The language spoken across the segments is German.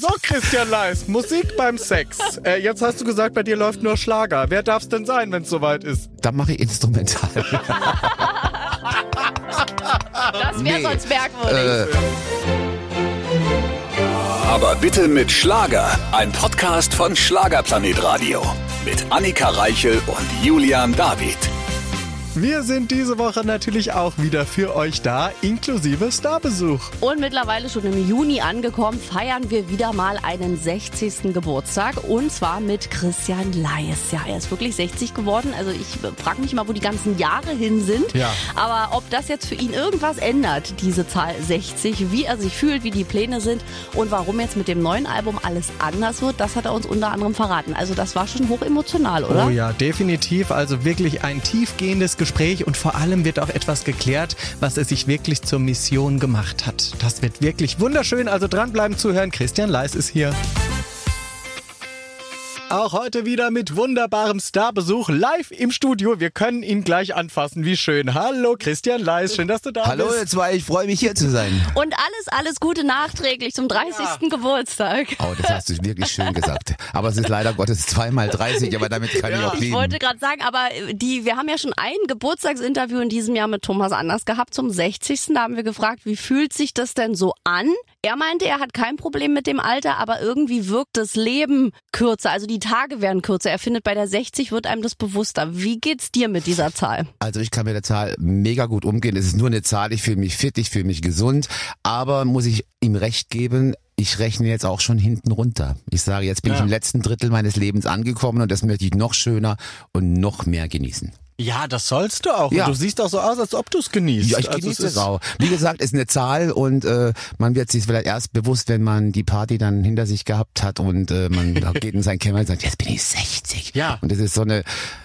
So, Christian Leis, Musik beim Sex. Äh, jetzt hast du gesagt, bei dir läuft nur Schlager. Wer darf's denn sein, wenn es soweit ist? Dann mache ich instrumental. Das wäre Nee. sonst merkwürdig. Aber bitte mit Schlager. Ein Podcast von Schlagerplanet Radio. Mit Annika Reichel und Julian David. Wir sind diese Woche natürlich auch wieder für euch da, inklusive Starbesuch. Und mittlerweile schon im Juni angekommen, feiern wir wieder mal einen 60. Geburtstag. Und zwar mit Christian Leis. Ja, er ist wirklich 60 geworden. Also ich frage mich mal, wo die ganzen Jahre hin sind. Ja. Aber ob das jetzt für ihn irgendwas ändert, diese Zahl 60, wie er sich fühlt, wie die Pläne sind und warum jetzt mit dem neuen Album alles anders wird, das hat er uns unter anderem verraten. Also das war schon hoch emotional, oder? Oh ja, definitiv. Also wirklich ein tiefgehendes Gespräch und vor allem wird auch etwas geklärt, was er sich wirklich zur Mission gemacht hat. Das wird wirklich wunderschön. Also dranbleiben, zuhören. Christian Leis ist hier. Auch heute wieder mit wunderbarem Starbesuch live im Studio. Wir können ihn gleich anfassen. Wie schön. Hallo Christian Leis, schön, dass du da Hallo bist. ihr zwei, ich freue mich hier zu sein. Und alles, alles Gute nachträglich zum 30. Geburtstag. Oh, das hast du wirklich schön gesagt. Aber es ist leider Gottes zweimal 30, aber damit kann ich auch Ich leben. wollte gerade sagen, aber die, wir haben ja schon ein Geburtstagsinterview in diesem Jahr mit Thomas Anders gehabt zum 60. Da haben wir gefragt, wie fühlt sich das denn so an? Er meinte, er hat kein Problem mit dem Alter, aber irgendwie wirkt das Leben kürzer, also die Tage werden kürzer. Er findet, bei der 60 wird einem das bewusster. Wie geht's dir mit dieser Zahl? Also ich kann mit der Zahl mega gut umgehen. Es ist nur eine Zahl, ich fühle mich fit, ich fühle mich gesund. Aber muss ich ihm recht geben, ich rechne jetzt auch schon hinten runter. Ich sage, jetzt bin Ja. ich im letzten Drittel meines Lebens angekommen und das möchte ich noch schöner und noch mehr genießen. Ja, das sollst du auch. Ja. Und du siehst auch so aus, als ob du es genießt. Ja, ich Also genieße es auch. Wie gesagt, ist eine Zahl und äh, man wird sich vielleicht erst bewusst, wenn man die Party dann hinter sich gehabt hat und äh, man geht in sein Kämmer und sagt, jetzt bin ich 60. Ja. Und das ist so eine,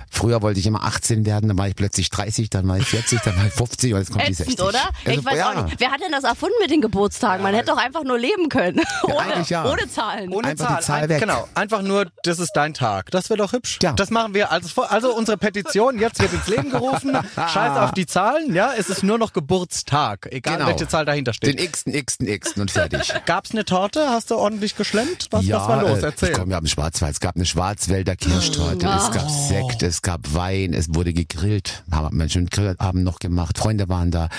früher wollte ich immer 18 werden, dann war ich plötzlich 30, dann war ich 40, dann war ich 50 und jetzt kommt die Ätzend, 60. oder? Also, ich weiß ja. auch nicht. Wer hat denn das erfunden mit den Geburtstagen? Man hätte doch einfach nur leben können. ohne, eigentlich ja. ohne Zahlen. Ohne Einfach Zahl. die Zahl Ein- weg. Genau, einfach nur, das ist dein Tag. Das wäre doch hübsch. Ja. Das machen wir als vor- also unsere Petition jetzt wird ins Leben gerufen. Scheiß auf die Zahlen, ja, es ist nur noch Geburtstag, egal Genau. welche Zahl dahinter Den steht. Xten, Xten, Xten und fertig. Gab's eine Torte? Hast du ordentlich geschlemmt? Was, ja, was war los? äh, Erzähl. Ich komme ja aus dem Schwarzwald. Es gab eine Schwarzwälder Kirschtorte, es gab Sekt, es gab Wein, es wurde gegrillt. Haben einen schönen Grillabend noch gemacht. Freunde waren da.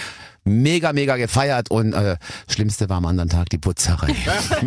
Mega, mega gefeiert und äh, Schlimmste war am anderen Tag die Putzerei.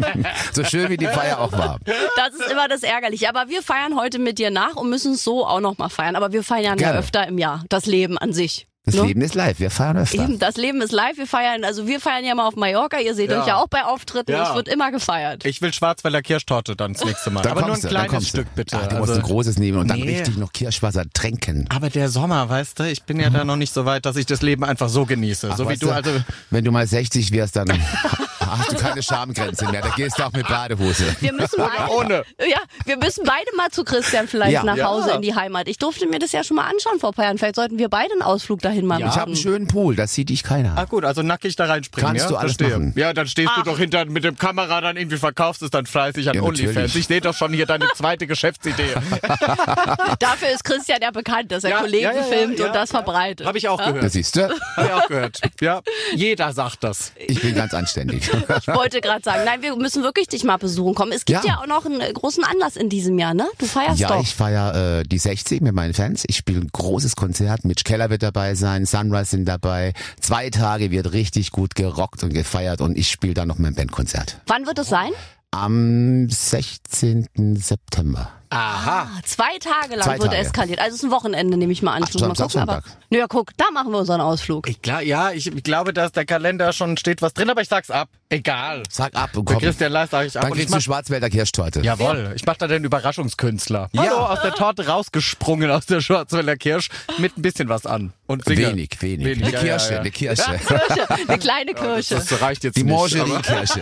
so schön wie die Feier auch war. Das ist immer das Ärgerliche. Aber wir feiern heute mit dir nach und müssen es so auch noch mal feiern. Aber wir feiern ja öfter im Jahr. Das Leben an sich. Das Ne? Leben ist live, wir feiern öfter. Eben, das Leben ist live. Wir feiern, also wir feiern ja mal auf Mallorca. Ihr seht Ja. euch ja auch bei Auftritten. Ja. Es wird immer gefeiert. Ich will Schwarzwälder Kirschtorte dann das nächste Mal. Dann Aber nur ein du, dann kleines. Stück bitte. Ach, du Also- musst ein großes nehmen und dann Nee. richtig noch Kirschwasser tränken. aber der Sommer, weißt du, ich bin ja da noch nicht so weit, dass ich das Leben einfach so genieße. Ach, so wie du, also. Wenn du mal 60 wirst, dann hast du keine Schamgrenze mehr. Da gehst du auch mit Badehose. Wir müssen beide, ohne. Ja, wir müssen beide mal zu Christian vielleicht Ja. nach Ja. Hause in die Heimat. Ich durfte mir das ja schon mal anschauen vor ein paar Jahren. Vielleicht sollten wir beide einen Ausflug dahin mal Ich habe machen. einen schönen Pool, das sieht dich keiner. Ah gut, also nackig da reinspringen, Kannst ja? du alles Verstehe. machen. Ja, dann stehst du doch hinter mit dem Kamera dann irgendwie verkaufst es dann fleißig an Ja, OnlyFans. Ich sehe doch schon hier deine zweite Geschäftsidee. Dafür ist Christian ja bekannt, dass er Ja, Kollegen ja, ja, filmt ja, und das verbreitet. Habe ich auch Das gehört. siehst du? Habe ich auch gehört. Ja, jeder sagt das. Ich bin ganz anständig. Ich wollte gerade sagen, nein, wir müssen wirklich dich mal besuchen kommen. Es gibt ja, Ja. auch noch einen großen Anlass in diesem Jahr, ne? Du feierst Ja, doch. ich feiere äh, die 60 mit meinen Fans. Ich spiele ein großes Konzert. Mitch Keller wird dabei sein, Sunrise sind dabei. Zwei Tage wird richtig gut gerockt und gefeiert und ich spiele dann noch mein Bandkonzert. Wann wird es sein? Am 16. September. Aha. Ah, Zwei Tage lang Zwei wird Tage. eskaliert. Also es ist ein Wochenende, nehme ich mal an. Ach, Ich muss mal gucken, aber, Sonntag. Nö, ja, guck, da machen wir unseren Ausflug. Ich glaub, ja, ich, ich glaube, dass der Kalender schon steht was drin, aber ich sag's ab. Egal. Sag ab und Bei komm. Christian Leist sage ich ab. Dann Und ich kriegst du mach, Schwarzwälder Kirschtorte. jawohl, ich mach da den Überraschungskünstler. Ja. Hallo, aus der Torte rausgesprungen aus der Schwarzwälder Kirsch mit ein ein was an. Und. Wenig, wenig. Wenig, eine ja, Kirsche, ja, ja. eine Kirsche. Kirsche, eine kleine Kirsche. Das reicht jetzt Die Kirsche.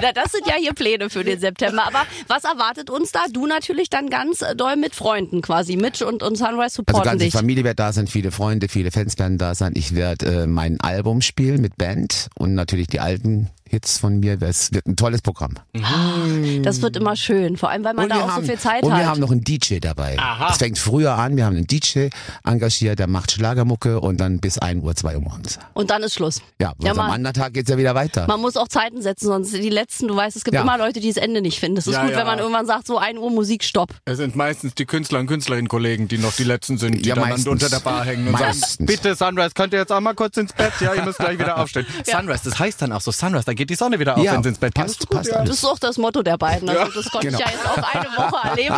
Na, das sind ja hier Pläne für den September. Aber was erwartet uns da? Du natürlich dann ganz äh, doll mit Freunden quasi. Mitch und, und Sunrise Also supporten ganze dich. Familie wird da sein, viele Freunde, viele Fans werden da sein. Ich werde äh, mein Album spielen mit Band und natürlich die alten Hits von mir. Es wird ein tolles Programm. Das wird immer schön, vor allem weil man Und da auch haben, so viel Zeit und hat. wir haben noch einen DJ dabei. Es fängt früher an, wir haben einen DJ engagiert, der macht Schlagermucke und dann bis 1 Uhr, 2 Uhr morgens. und dann ist Schluss. Ja, Ja, also am man- anderen Tag geht's ja wieder weiter. Man muss auch Zeiten setzen, sonst die letzten, du weißt, es gibt Ja. immer Leute, die das Ende nicht finden. Es ist Ja, gut, ja. wenn man irgendwann sagt, so 1 Uhr Musik, stopp. Es sind meistens die Künstler und Künstlerinnen-Kollegen, die noch die Letzten sind, die Ja, dann unter der Bar hängen und Meistens. sagen, bitte Sunrise, könnt ihr jetzt auch mal kurz ins Bett? Ja, ihr müsst gleich wieder aufstehen. Sunrise, das heißt dann auch so Sunrise, da geht die Sonne wieder auf, Ja, wenn sie ins Bett passt, geht. passt Das alles. ist auch das Motto der beiden. Also das konnte genau. ich ja jetzt auch eine Woche erleben.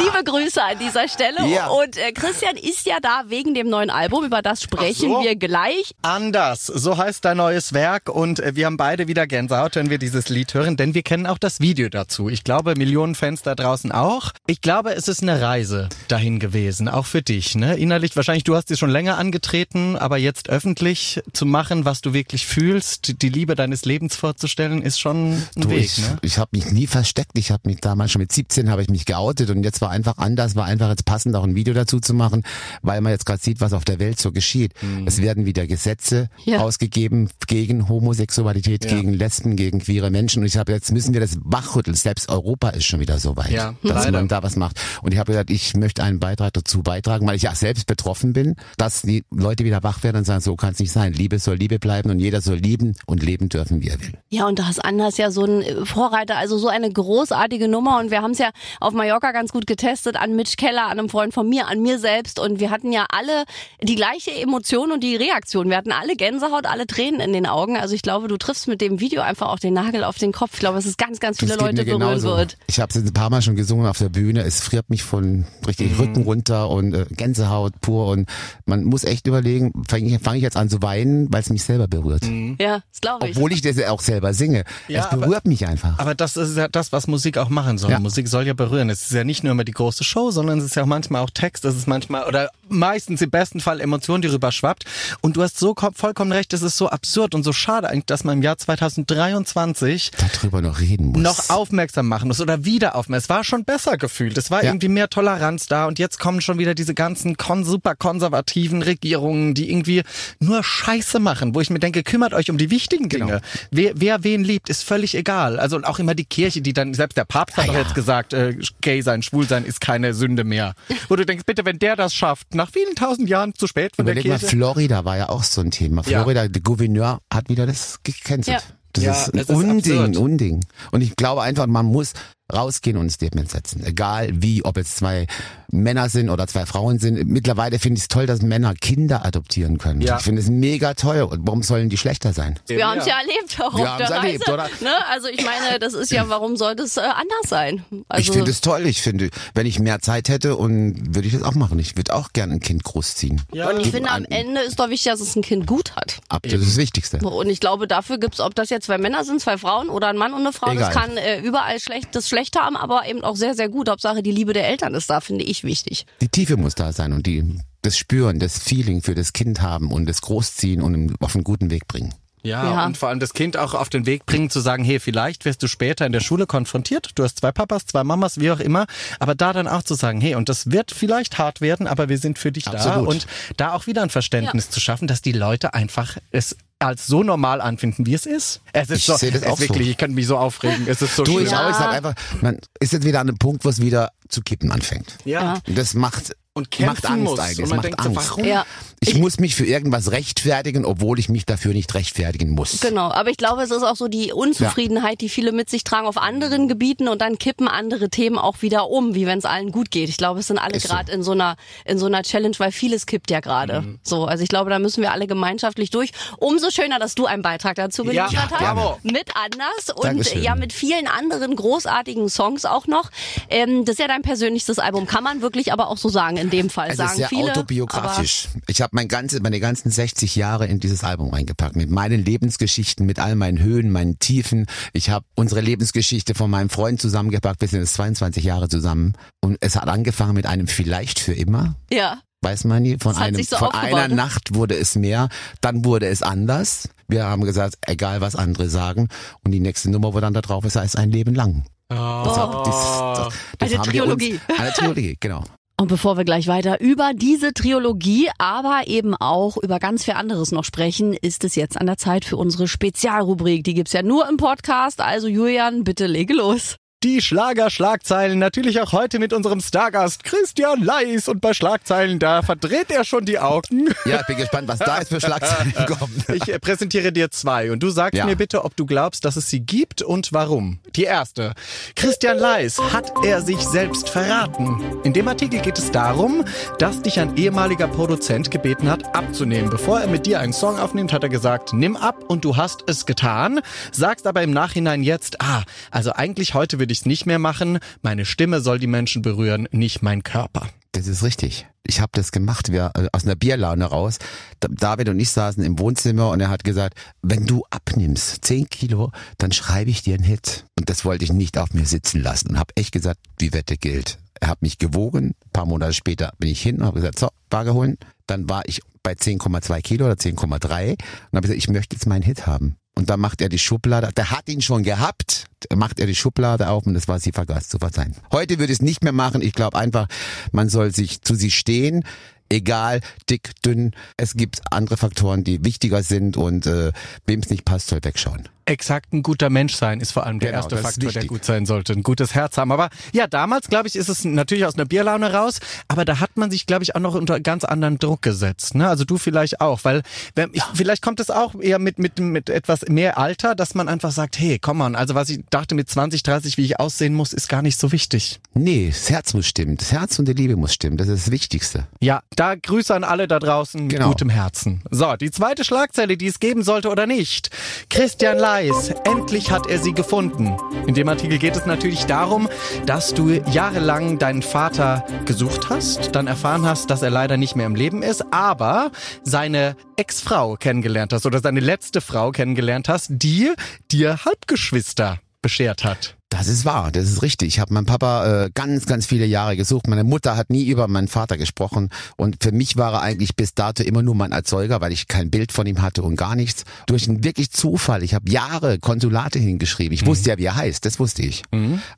Liebe Grüße an dieser Stelle. Ja. Und äh, Christian ist ja da wegen dem neuen Album. Über das sprechen so. wir gleich. Anders, so heißt dein neues Werk und äh, wir haben beide wieder Gänsehaut, wenn wir dieses Lied hören, denn wir kennen auch das Video dazu. Ich glaube, Millionen Fans da draußen auch. Ich glaube, es ist eine Reise dahin gewesen, auch für dich. Ne? Innerlich, wahrscheinlich, du hast dir schon länger angetreten, aber jetzt öffentlich zu machen, was du wirklich fühlst, die Liebe deines Lebens vorzustellen, ist schon ein Du, Weg. ich Ne? ich habe mich nie versteckt. Ich habe mich damals schon mit 17 habe ich mich geoutet und jetzt war einfach anders, war einfach jetzt passend auch ein Video dazu zu machen, weil man jetzt gerade sieht, was auf der Welt so geschieht. Es werden wieder Gesetze Ja. ausgegeben gegen Homosexualität, gegen Lesben, gegen queere Menschen und ich habe jetzt müssen wir das wachrütteln. Selbst Europa ist schon wieder so weit, Ja, dass leider. man da was macht. Und ich habe gesagt, ich möchte einen Beitrag dazu beitragen, weil ich ja selbst betroffen bin, dass die Leute wieder wach werden und sagen, so kann es nicht sein. Liebe soll Liebe bleiben und jeder soll lieben und leben dürfen, wie er will. Ja, und da ist Anders ja so ein äh, Vorreiter, also so eine großartige Nummer. Und wir haben es ja auf Mallorca ganz gut getestet an Mitch Keller, an einem Freund von mir, an mir selbst. Und wir hatten ja alle die gleiche Emotion und die Reaktion. Wir hatten alle Gänsehaut, alle Tränen in den Augen. Also ich glaube, du triffst mit dem Video einfach auch den Nagel auf den Kopf. Ich glaube, dass es ganz, ganz viele Leute berühren genauso. wird. Ich habe es ein paar Mal schon gesungen auf der Bühne. Es friert mich von richtig Rücken runter und äh, Gänsehaut pur. Und man muss echt überlegen, fange ich, fang ich jetzt an zu weinen, weil es mich selber berührt. Ja, das glaube ich. Obwohl ich das ja auch selber singe. Ja, es berührt mich einfach. Aber das ist ja das, was Musik auch machen soll. Ja. Musik soll ja berühren. Es ist ja nicht nur immer die große Show, sondern es ist ja auch manchmal auch Text, es ist manchmal oder meistens im besten Fall Emotion, die rüberschwappt. Und du hast so ko- vollkommen recht, es ist so absurd und so schade eigentlich, dass man im Jahr 2023 Darüber noch reden muss. noch aufmerksam machen muss oder wieder aufmerksam. Es war schon besser gefühlt. Es war Ja. irgendwie mehr Toleranz da und jetzt kommen schon wieder diese ganzen kon super konservativen Regierungen, die irgendwie nur Scheiße machen, wo ich mir denke, kümmert euch um die wichtigen Dinge. Genau. Wer, wer wen liebt, ist völlig egal. Also und auch immer die Kirche, die dann, selbst der Papst hat Ah, doch ja. jetzt gesagt, äh, gay sein, schwul sein ist keine Sünde mehr. Wo du denkst, bitte, wenn der das schafft, nach vielen tausend Jahren zu spät von Überleg der mal, Kirche. Florida war ja auch so ein Thema. Ja. Florida, der Gouverneur hat wieder das gecancelt. Ja. Das Ja, ist ein Unding, absurd. Unding. Und ich glaube einfach, man muss rausgehen und ein Statement setzen. Egal wie, ob es zwei Männer sind oder zwei Frauen sind. Mittlerweile finde ich es toll, dass Männer Kinder adoptieren können. Ja. Ich finde es mega toll. Und warum sollen die schlechter sein? Wir haben es ja erlebt auch Wir auf der haben's Reise. erlebt, oder? Ne? Also ich meine, das ist ja, warum sollte es äh, anders sein? Also, ich finde es toll. Ich finde, wenn ich mehr Zeit hätte und würde ich das auch machen. Ich würde auch gerne ein Kind großziehen. Ja. und ich Gib finde, am Ende ist doch wichtig, dass es ein Kind gut hat. Ab, das ist das Wichtigste. Und ich glaube, dafür gibt's, ob das jetzt zwei Männer sind, zwei Frauen oder ein Mann und eine Frau, das Egal. kann äh, überall schlecht, das schlecht haben, aber eben auch sehr, sehr gut. Hauptsache, die Liebe der Eltern ist da, finde ich wichtig. Die Tiefe muss da sein und die, das Spüren, das Feeling für das Kind haben und das Großziehen und auf einen guten Weg bringen. Ja, Ja. und vor allem das Kind auch auf den Weg bringen, zu sagen, hey, vielleicht wirst du später in der Schule konfrontiert. Du hast zwei Papas, zwei Mamas, wie auch immer. Aber da dann auch zu sagen, hey, und das wird vielleicht hart werden, aber wir sind für dich da. Absolut. Und da auch wieder ein Verständnis zu schaffen, dass die Leute einfach es als so normal anfinden, wie es ist. Es ist Ich so, sehe das es auch wirklich, so. ich könnte mich so aufregen. Es ist so Du, schlimm. ich auch, ich sag einfach, man ist jetzt wieder an einem Punkt, wo es wieder zu kippen anfängt. Ja. Und das macht, Und kämpfen macht Angst muss. eigentlich. Und man macht denkt so, Angst. warum? Ja. Ich, muss mich für irgendwas rechtfertigen, obwohl ich mich dafür nicht rechtfertigen muss. Genau, aber ich glaube, es ist auch so die Unzufriedenheit, die viele mit sich tragen auf anderen Gebieten und dann kippen andere Themen auch wieder um, wie wenn es allen gut geht. Ich glaube, es sind alle Ist so. gerade in so einer in so einer Challenge, weil vieles kippt ja gerade. Mhm. So, also ich glaube, da müssen wir alle gemeinschaftlich durch. Umso schöner, dass du einen Beitrag dazu Ja, geliefert hast, bravo. mit Anders und Dankeschön. ja mit vielen anderen großartigen Songs auch noch. Ähm, das ist ja dein persönlichstes Album, kann man wirklich aber auch so sagen in dem Fall. Es sagen ist sehr viele, autobiografisch. Ich habe mein ganze, meine ganzen 60 Jahre in dieses Album reingepackt. Mit meinen Lebensgeschichten, mit all meinen Höhen, meinen Tiefen. Ich habe unsere Lebensgeschichte von meinem Freund zusammengepackt. Wir sind jetzt 22 Jahre zusammen. Und es hat angefangen mit einem Vielleicht für immer. Ja, Weiß man nie. Von, Das einem, so von aufgebaut, einer ne? Nacht wurde es mehr. Dann wurde es anders. Wir haben gesagt, egal was andere sagen. Und die nächste Nummer, wo dann da drauf ist, heißt ein Leben lang. Das, hat- das, das, das Eine haben wir Trilogie. Uns, eine Trilogie, genau. Und bevor wir gleich weiter über diese Trilogie, aber eben auch über ganz viel anderes noch sprechen, ist es jetzt an der Zeit für unsere Spezialrubrik. Die gibt's ja nur im Podcast. Also Julian, bitte lege los. Die Schlager-Schlagzeilen natürlich auch heute mit unserem Stargast Christian Leis. Und bei Schlagzeilen, da verdreht er schon die Augen. Ja, ich bin gespannt, was da jetzt für Schlagzeilen kommen. Ich äh, präsentiere dir zwei und du sagst Ja. mir bitte, ob du glaubst, dass es sie gibt und warum. Die erste. Christian Leis, hat er sich selbst verraten? In dem Artikel geht es darum, dass dich ein ehemaliger Produzent gebeten hat, abzunehmen. Bevor er mit dir einen Song aufnimmt, hat er gesagt, nimm ab und du hast es getan. Sagst aber im Nachhinein jetzt, ah, also eigentlich heute würde ich es nicht mehr machen. Meine Stimme soll die Menschen berühren, nicht mein Körper. Das ist richtig. Ich habe das gemacht, wir äh, aus einer Bierlaune raus. Da- David und ich saßen im Wohnzimmer und er hat gesagt, wenn du abnimmst 10 Kilo, dann schreibe ich dir einen Hit. Und das wollte ich nicht auf mir sitzen lassen und habe echt gesagt, die Wette gilt. Er hat mich gewogen. Ein paar Monate später bin ich hin und habe gesagt, so, Waage holen. Dann war ich bei 10,2 Kilo oder 10,3 und habe gesagt, ich möchte jetzt meinen Hit haben. Und da macht er die Schublade, der hat ihn schon gehabt, macht er die Schublade auf und das war sie vergaß zu verzeihen. Heute würde ich es nicht mehr machen. Ich glaube einfach, man soll sich zu sich stehen, egal, dick, dünn. Es gibt andere Faktoren, die wichtiger sind und äh, wem es nicht passt, soll wegschauen. Exakt ein guter Mensch sein ist vor allem der Genau, erste Faktor, der gut sein sollte. Ein gutes Herz haben. Aber ja, damals, glaube ich, ist es natürlich aus einer Bierlaune raus, aber da hat man sich, glaube ich, auch noch unter ganz anderen Druck gesetzt. Ne? Also du vielleicht auch, weil wenn, ich, vielleicht kommt es auch eher mit, mit, mit etwas mehr Alter, dass man einfach sagt, hey, komm on, also was ich dachte mit 20, 30, wie ich aussehen muss, ist gar nicht so wichtig. Nee, das Herz muss stimmen. Das Herz und die Liebe muss stimmen. Das ist das Wichtigste. Ja, da Grüße an alle da draußen mit Genau. gutem Herzen. So, die zweite Schlagzeile, die es geben sollte oder nicht. Christian Leis, endlich hat er sie gefunden. In dem Artikel geht es natürlich darum, dass du jahrelang deinen Vater gesucht hast, dann erfahren hast, dass er leider nicht mehr im Leben ist, aber seine Ex-Frau kennengelernt hast oder seine letzte Frau kennengelernt hast, die dir Halbgeschwister beschert hat. Das ist wahr, das ist richtig. Ich habe meinen Papa äh, ganz, ganz viele Jahre gesucht. Meine Mutter hat nie über meinen Vater gesprochen und für mich war er eigentlich bis dato immer nur mein Erzeuger, weil ich kein Bild von ihm hatte und gar nichts. Durch einen wirklich Zufall. Ich habe Jahre Konsulate hingeschrieben. Ich wusste ja, wie er heißt, das wusste ich.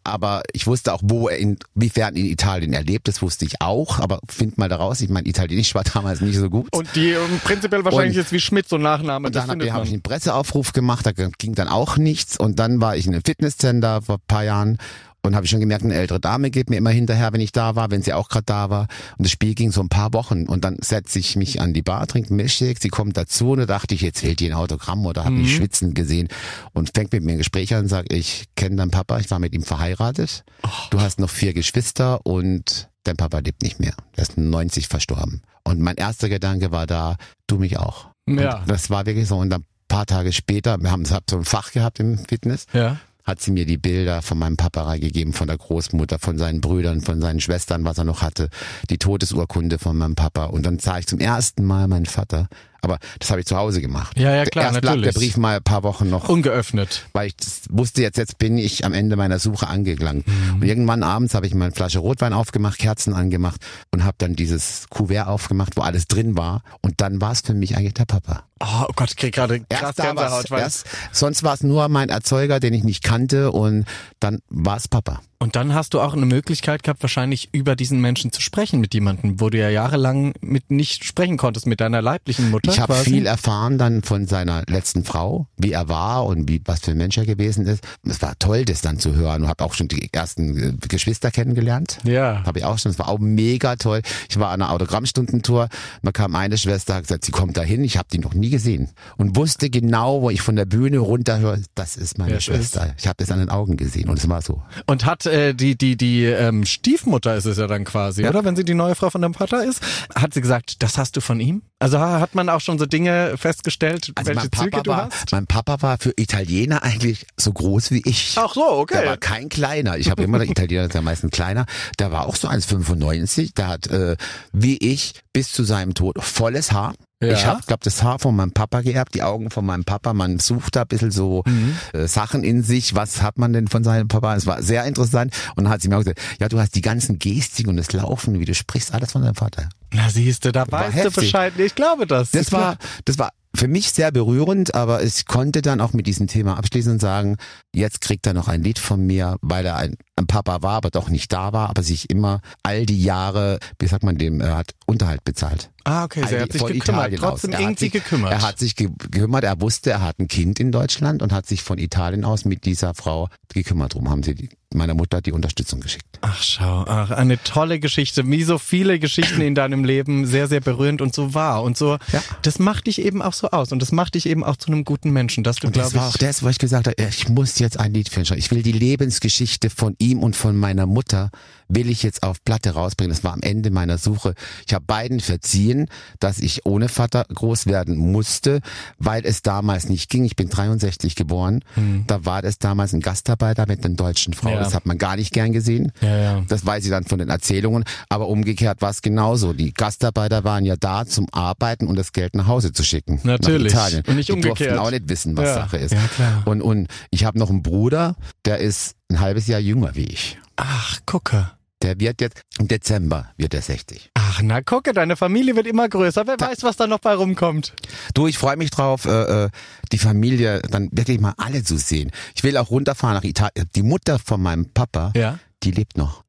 Aber ich wusste auch, wo er inwiefern in Italien er lebt, das wusste ich auch. Aber find mal daraus, ich mein Italienisch war damals nicht so gut. Und die ähm, prinzipiell wahrscheinlich Und- jetzt wie Schmidt so Nachname. Und dann habe man. ich einen Presseaufruf gemacht, da ging dann auch nichts. Und dann war ich in einem Fitnesscenter ein paar Jahren und habe ich schon gemerkt, eine ältere Dame geht mir immer hinterher, wenn ich da war, wenn sie auch gerade da war. Und das Spiel ging so ein paar Wochen. Und dann setze ich mich an die Bar, trinke Milchshake, sie kommt dazu und da dachte ich, jetzt fehlt ihr ein Autogramm oder habe mich schwitzen gesehen und fängt mit mir ein Gespräch an und sagt, ich kenne deinen Papa, ich war mit ihm verheiratet. Du hast noch vier Geschwister und dein Papa lebt nicht mehr. Er ist 90 verstorben. Und mein erster Gedanke war da, du mich auch. Ja. Und das war wirklich so. Und dann ein paar Tage später, wir haben hab so ein Fach gehabt im Fitness, Ja. Hat sie mir die Bilder von meinem Papa gegeben, von der Großmutter, von seinen Brüdern, von seinen Schwestern, was er noch hatte, die Todesurkunde von meinem Papa. Und dann sah ich zum ersten Mal meinen Vater. Aber das habe ich zu Hause gemacht. Ja, ja, klar, Erst lag natürlich. der Brief mal ein paar Wochen noch Ungeöffnet. weil ich wusste jetzt, jetzt bin ich am Ende meiner Suche angelangt. Mhm. Und irgendwann abends habe ich mal eine Flasche Rotwein aufgemacht, Kerzen angemacht und habe dann dieses Kuvert aufgemacht, wo alles drin war. Und dann war es für mich eigentlich der Papa. Oh Gott, ich krieg gerade krass Gänsehaut. weil- erst, sonst war es nur mein Erzeuger, den ich nicht kannte und dann war es Papa. Und dann hast du auch eine Möglichkeit gehabt, wahrscheinlich über diesen Menschen zu sprechen mit jemandem, wo du ja jahrelang mit nicht sprechen konntest, mit deiner leiblichen Mutter. Ich habe viel erfahren dann von seiner letzten Frau, wie er war und wie was für ein Mensch er gewesen ist. Es war toll, das dann zu hören und habe auch schon die ersten äh, Geschwister kennengelernt. Ja. Habe ich auch schon. Es war auch mega toll. Ich war an einer Autogrammstundentour. Da kam eine Schwester, hat gesagt, sie kommt dahin. Ich habe die noch nie gesehen und wusste genau, wo ich von der Bühne runterhöre, das ist meine es Schwester. Ich habe das an den Augen gesehen und es war so. Und hat äh, die die die ähm, Stiefmutter ist es ja dann quasi, Ja. oder? Wenn sie die neue Frau von deinem Vater ist, hat sie gesagt, das hast du von ihm? Also ha- hat man auch schon so Dinge festgestellt, Also welche Züge du war, hast? mein Papa war für Italiener eigentlich so groß wie ich. Ach so, okay. Der war kein kleiner. Ich habe immer der Italiener ist ja meistens kleiner. Der war auch so 1,95. Der hat äh, wie ich bis zu seinem Tod volles Haar. Ja. Ich habe, glaube das Haar von meinem Papa geerbt, die Augen von meinem Papa. Man sucht da ein bisschen so Mhm. äh, Sachen in sich. Was hat man denn von seinem Papa? Es war sehr interessant. Und dann hat sie mir auch gesagt, ja, du hast die ganzen Gestik und das Laufen, wie du sprichst, alles von deinem Vater. Na siehst du, da weißt du heftig. Bescheid. Nee, Ich glaube das. Das war, das war für mich sehr berührend, aber ich konnte dann auch mit diesem Thema abschließen und sagen, jetzt kriegt er noch ein Lied von mir, weil er ein Papa war, aber doch nicht da war, aber sich immer all die Jahre, wie sagt man dem, er hat Unterhalt bezahlt. Ah, okay, All er hat sich gekümmert, Italien trotzdem aus. Er hat irgendwie sich, gekümmert. Er hat sich ge gekümmert, er wusste, er hat ein Kind in Deutschland und hat sich von Italien aus mit dieser Frau gekümmert. Darum haben sie die, meiner Mutter die Unterstützung geschickt. Ach schau, ach, eine tolle Geschichte, wie so viele Geschichten in deinem Leben, sehr, sehr berührend und so wahr und so, Ja. das macht dich eben auch so aus und das macht dich eben auch zu einem guten Menschen, dass du, Und das glaube war auch ich, das, wo ich gesagt habe, ich muss jetzt ein Lied finden. Ich will die Lebensgeschichte von ihm und von meiner Mutter will ich jetzt auf Platte rausbringen. Das war am Ende meiner Suche. Ich habe beiden verziehen, dass ich ohne Vater groß werden musste, weil es damals nicht ging. Ich bin 63 geboren. Da war das damals ein Gastarbeiter mit einer deutschen Frau. Ja. Das hat man gar nicht gern gesehen. Ja, ja. Das weiß ich dann von den Erzählungen. Aber umgekehrt war es genauso. Die Gastarbeiter waren ja da zum Arbeiten und das Geld nach Hause zu schicken. Natürlich. Nach Italien. Und nicht Die umgekehrt. durften auch nicht wissen, was. Sache ist. Ja, klar. Und, und ich habe noch einen Bruder, der ist ein halbes Jahr jünger wie ich. Ach, gucke. Der wird jetzt, im Dezember wird er 60. Ach, na gucke, deine Familie wird immer größer. Wer weiß, was da noch bei rumkommt. Du, ich freue mich drauf, äh, äh, die Familie dann wirklich mal alle zu sehen. Ich will auch runterfahren nach Italien. Die Mutter von meinem Papa, Ja. die lebt noch.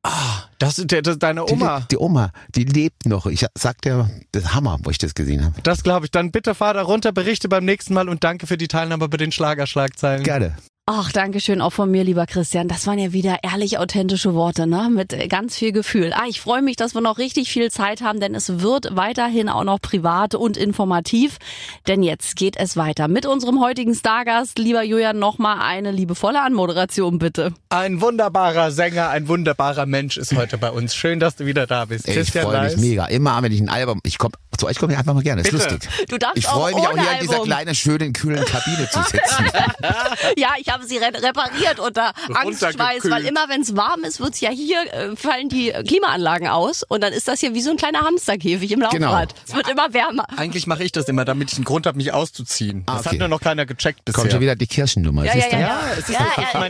Das ist der- das ist deine Die, Oma. lebt, die Oma, die lebt noch. Ich sag dir, das ist Hammer, wo ich das gesehen habe. Das glaube ich. Dann bitte fahr da runter, berichte beim nächsten Mal und danke für die Teilnahme bei den Schlagerschlagzeilen. Gerne. Ach, danke schön auch von mir, lieber Christian. Das waren ja wieder ehrlich authentische Worte, ne? Mit ganz viel Gefühl. Ah, ich freue mich, dass wir noch richtig viel Zeit haben, denn es wird weiterhin auch noch privat und informativ. Denn jetzt geht es weiter mit unserem heutigen Stargast. Lieber Julian, nochmal eine liebevolle Anmoderation, bitte. Ein wunderbarer Sänger, ein wunderbarer Mensch ist heute bei uns. Schön, dass du wieder da bist. Ey, ich freue mich mega. Immer wenn ich ein Album, ich komm, zu euch komme ich einfach mal gerne. Ist Bitte. lustig. Du darfst ich freue mich auch hier in dieser Album. kleinen, schönen, kühlen Kabine zu sitzen. Ja, ich habe sie re repariert unter Angstschweiß, weil immer wenn es warm ist, wird's ja hier, äh, fallen die Klimaanlagen aus und dann ist das hier wie so ein kleiner Hamsterkäfig im Genau. Laufrad. Es wird immer wärmer. Eigentlich mache ich das immer, damit ich einen Grund habe, mich auszuziehen. Ah, Das okay. hat nur noch keiner gecheckt bisher. Kommt schon wieder die Kirchennummer. Ja, ja, ja, Ja, ja. es er,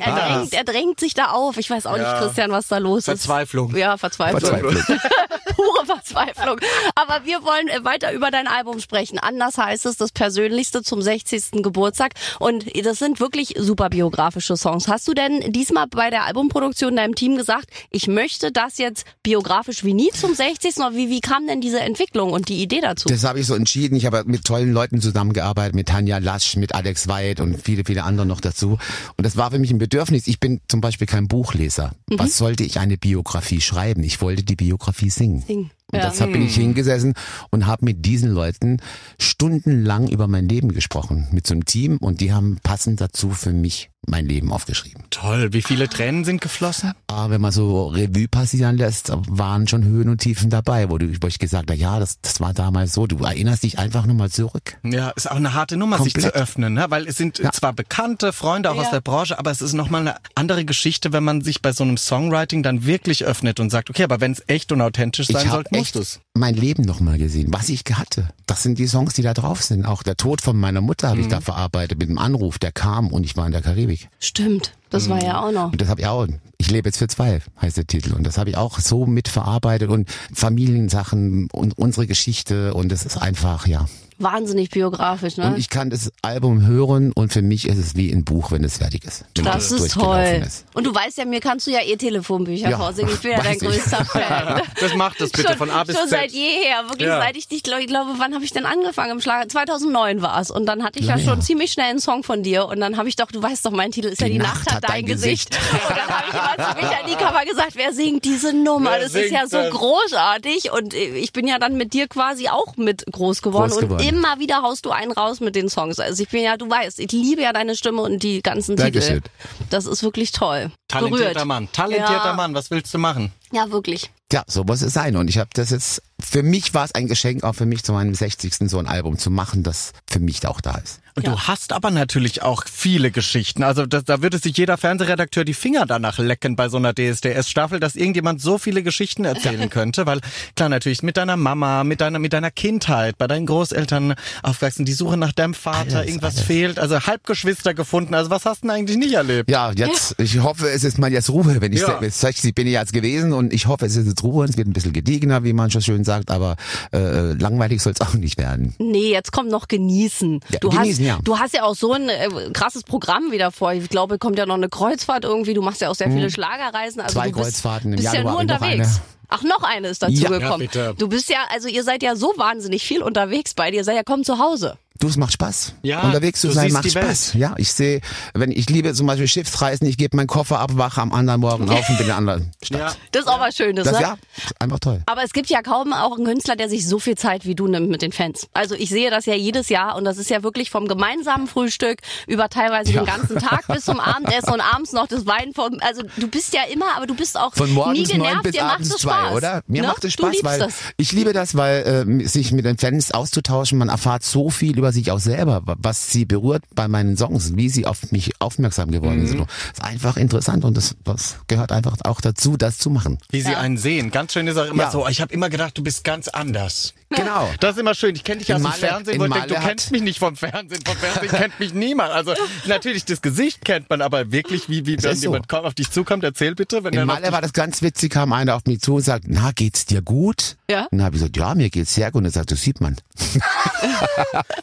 er, drängt, er drängt sich da auf. Ich weiß auch nicht, Christian, was da los ist. Verzweiflung. Ja, Verzweiflung. Verzweiflung. Pure Verzweiflung. Aber wir wollen äh, weiter über dein Album sprechen. Anders heißt es, das Persönlichste zum 60. Geburtstag. Und das sind wirklich super biografische Songs. Hast du denn diesmal bei der Albumproduktion deinem Team gesagt, ich möchte das jetzt biografisch wie nie zum 60. Oder wie, wie kam denn diese Entwicklung und die Idee dazu? Das habe ich so entschieden. Ich habe mit tollen Leuten zusammengearbeitet, mit Tanja Lasch, mit Alex Weid und viele, viele andere noch dazu. Und das war für mich ein Bedürfnis. Ich bin zum Beispiel kein Buchleser. Mhm. Was sollte ich eine Biografie schreiben? Ich wollte die Biografie singen. Singen. Und Ja. deshalb bin ich hingesessen und habe mit diesen Leuten stundenlang über mein Leben gesprochen. Mit so einem Team und die haben passend dazu für mich mein Leben aufgeschrieben. Toll. Wie viele Tränen sind geflossen? Aber wenn man so Revue passieren lässt, waren schon Höhen und Tiefen dabei, wo, du, wo ich gesagt habe, ja, das, das war damals so. Du erinnerst dich einfach nur mal zurück. Ja, ist auch eine harte Nummer, sich Komplett. zu öffnen, ne? weil es sind Ja. zwar bekannte Freunde auch Ja. aus der Branche, aber es ist nochmal eine andere Geschichte, wenn man sich bei so einem Songwriting dann wirklich öffnet und sagt, okay, aber wenn es echt und authentisch sein soll, muss echt mein Leben nochmal gesehen, was ich hatte. Das sind die Songs, die da drauf sind. Auch der Tod von meiner Mutter habe ich Mhm. da verarbeitet mit einem Anruf, der kam und ich war in der Karibik. Stimmt. Das war ja auch noch. Und das habe ich auch. Ich lebe jetzt für zwei, heißt der Titel. Und das habe ich auch so mitverarbeitet und Familiensachen und unsere Geschichte und es ist einfach, ja. Wahnsinnig biografisch, ne? Und ich kann das Album hören und für mich ist es wie ein Buch, wenn es fertig ist. Wenn Das ist toll. Ist. Und du weißt ja, mir kannst du ja eh Telefonbücher Ja, vorsingen. Ich bin ja dein ich. größter Fan. Das macht es bitte schon, von A bis schon Z. seit jeher, wirklich Ja. seit ich dich, glaub, ich glaube, wann habe ich denn angefangen im Schlager? 2009 war es und dann hatte ich ja, Ja, schon ja. ziemlich schnell einen Song von dir und dann habe ich doch, du weißt doch, mein Titel ist ja die Nacht hat dein Gesicht. Und dann habe ich immer zu Michael Kammer gesagt, wer singt diese Nummer? Wer das ist ja so das? großartig und ich bin ja dann mit dir quasi auch mit groß geworden Groß geworden. und immer wieder haust du einen raus mit den Songs. Also ich bin ja, du weißt, ich liebe ja deine Stimme und die ganzen Dankeschön. Titel. Das ist wirklich toll. Talentierter Berührt. Mann, talentierter Ja. Mann, was willst du machen? Ja, wirklich. Ja, so muss es sein. Und ich habe das jetzt, für mich war es ein Geschenk, auch für mich zu meinem 60. so ein Album zu machen, das für mich auch da ist. Und Ja. du hast aber natürlich auch viele Geschichten. Also das, da würde sich jeder Fernsehredakteur die Finger danach lecken bei so einer DSDS-Staffel, dass irgendjemand so viele Geschichten erzählen könnte. Weil klar, natürlich mit deiner Mama, mit deiner, mit deiner Kindheit, bei deinen Großeltern aufgewachsen, die Suche nach deinem Vater, Alles, irgendwas alles. fehlt. Also Halbgeschwister gefunden. Also was hast du denn eigentlich nicht erlebt? Ja, jetzt, ich hoffe, es ist mal jetzt Ruhe, wenn ich Ja. ja. 60 bin ich jetzt gewesen und ich hoffe, es ist jetzt Ruhe und es wird ein bisschen gediegener, wie man schon schön sagt, aber äh, langweilig soll es auch nicht werden. Nee, jetzt kommt noch genießen. Ja, du genießen, hast, Ja. Du hast ja auch so ein äh, krasses Programm wieder vor. Ich glaube, kommt ja noch eine Kreuzfahrt irgendwie. Du machst ja auch sehr viele Schlagerreisen. Also Hm. Zwei du bist, Kreuzfahrten im bist ja nur unterwegs. eine. Ach, noch eine ist dazu Ja. gekommen. Ja, bitte. Du bist ja, also ihr seid ja so wahnsinnig viel unterwegs bei dir. Ihr seid ja kaum zu Hause. Du, es macht Spaß. Ja, Unterwegs zu du sein macht die Welt. Spaß. Ja, ich sehe, wenn ich liebe zum Beispiel Schiffsreisen, ich gebe meinen Koffer ab, wache am anderen Morgen auf und bin in der anderen Stadt. Ja. Das ist auch was Schönes, Das ne? ja, ist einfach toll. Aber es gibt ja kaum auch einen Künstler, der sich so viel Zeit wie du nimmt mit den Fans. Also ich sehe das ja jedes Jahr und das ist ja wirklich vom gemeinsamen Frühstück über teilweise Ja. den ganzen Tag bis zum Abendessen und abends noch das Wein vom. Also du bist ja immer, aber du bist auch Von nie morgens genervt. neun bis Dir macht abends es zwei, Spaß, oder? Mir ne? macht es Du Spaß, liebst weil das. ich liebe das, weil äh, sich mit den Fans auszutauschen, man erfahrt so viel über sich auch selber, wa- was sie berührt bei meinen Songs, wie sie auf mich aufmerksam geworden Mhm. sind. ist einfach interessant und das, das gehört einfach auch dazu, das zu machen. Wie sie Ja. einen sehen. Ganz schön ist auch immer Ja. so, ich habe immer gedacht, du bist ganz anders. Genau. Das ist immer schön. Ich kenne dich In aus dem Fernsehen, wo ich denke, du kennst mich nicht vom Fernsehen. Vom Fernsehen kennt mich niemand. Also natürlich, das Gesicht kennt man, aber wirklich, wie, wie wenn so. jemand kommt, auf dich zukommt, erzähl bitte. Wenn In er Malle war das ganz witzig, kam einer auf mich zu und sagt, na, geht's dir gut? Ja. Und dann habe ich gesagt, ja, mir geht's sehr gut. Und er sagt, das sieht man.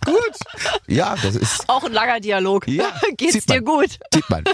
Gut, Ja, das ist, Auch ein langer Dialog. Ja, Geht's dir gut? sieht man.